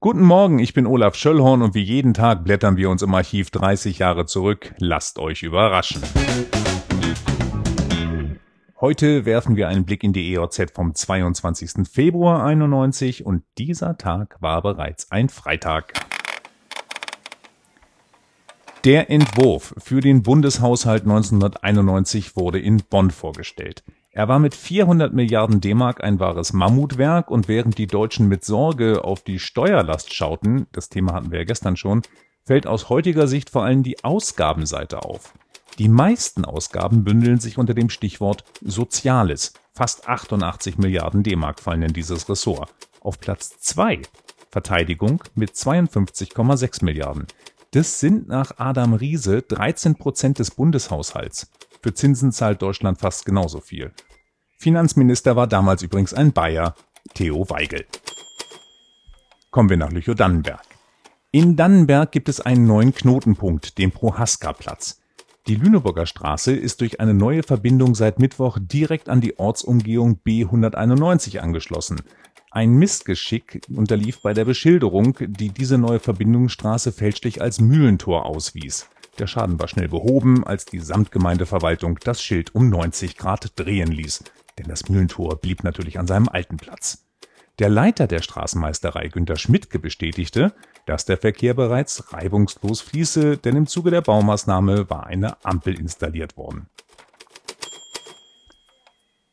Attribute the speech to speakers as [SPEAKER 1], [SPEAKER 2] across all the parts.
[SPEAKER 1] Guten Morgen, ich bin Olaf Schöllhorn und wie jeden Tag blättern wir uns im Archiv 30 Jahre zurück. Lasst euch überraschen. Heute werfen wir einen Blick in die EOZ vom 22. Februar 91 und dieser Tag war bereits ein Freitag. Der Entwurf für den Bundeshaushalt 1991 wurde in Bonn vorgestellt. Er war mit 400 Milliarden D-Mark ein wahres Mammutwerk und während die Deutschen mit Sorge auf die Steuerlast schauten, das Thema hatten wir ja gestern schon, fällt aus heutiger Sicht vor allem die Ausgabenseite auf. Die meisten Ausgaben bündeln sich unter dem Stichwort Soziales. Fast 88 Milliarden D-Mark fallen in dieses Ressort. Auf Platz 2 Verteidigung mit 52,6 Milliarden. Das sind nach Adam Riese 13 Prozent des Bundeshaushalts. Für Zinsen zahlt Deutschland fast genauso viel. Finanzminister war damals übrigens ein Bayer, Theo Weigel. Kommen wir nach Lüchow-Dannenberg. In Dannenberg gibt es einen neuen Knotenpunkt, den Prohaska-Platz. Die Lüneburger Straße ist durch eine neue Verbindung seit Mittwoch direkt an die Ortsumgehung B191 angeschlossen. Ein Missgeschick unterlief bei der Beschilderung, die diese neue Verbindungsstraße fälschlich als Mühlentor auswies. Der Schaden war schnell behoben, als die Samtgemeindeverwaltung das Schild um 90 Grad drehen ließ, denn das Mühlentor blieb natürlich an seinem alten Platz. Der Leiter der Straßenmeisterei Günter Schmidtke bestätigte, dass der Verkehr bereits reibungslos fließe, denn im Zuge der Baumaßnahme war eine Ampel installiert worden.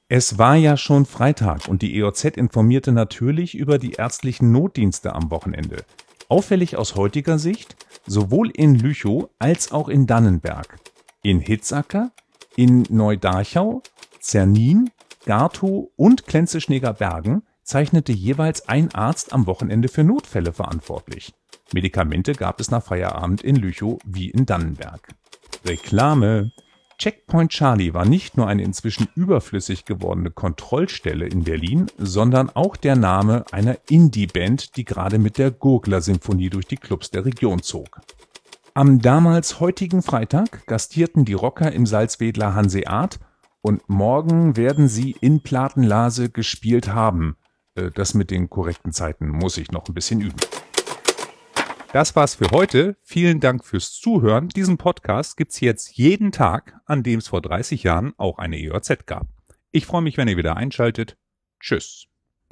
[SPEAKER 1] Es war ja schon Freitag und die EOZ informierte natürlich über die ärztlichen Notdienste am Wochenende. Auffällig aus heutiger Sicht, sowohl in Lüchow als auch in Dannenberg, in Hitzacker, in Neudarchau, Zernin, Gartow und Klenze-Schneeger-Bergen zeichnete jeweils ein Arzt am Wochenende für Notfälle verantwortlich. Medikamente gab es nach Feierabend in Lüchow wie in Dannenberg. Reklame. Checkpoint Charlie war nicht nur eine inzwischen überflüssig gewordene Kontrollstelle in Berlin, sondern auch der Name einer Indie-Band, die gerade mit der Gurgler-Symphonie durch die Clubs der Region zog. Am damals heutigen Freitag gastierten die Rocker im Salzwedler Hanseat und morgen werden sie in Platenlase gespielt haben. Äh, das mit den korrekten Zeiten muss ich noch ein bisschen üben. Das war's für heute. Vielen Dank fürs Zuhören. Diesen Podcast gibt's jetzt jeden Tag, an dem es vor 30 Jahren auch eine EOZ gab. Ich freue mich, wenn ihr wieder einschaltet. Tschüss.